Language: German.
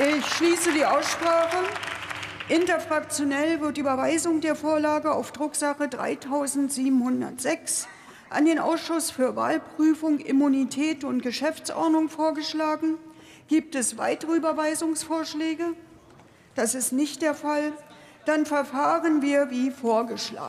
Ich schließe die Aussprache. Interfraktionell wird die Überweisung der Vorlage auf Drucksache 3706 an den Ausschuss für Wahlprüfung, Immunität und Geschäftsordnung vorgeschlagen. Gibt es weitere Überweisungsvorschläge? Das ist nicht der Fall. Dann verfahren wir wie vorgeschlagen.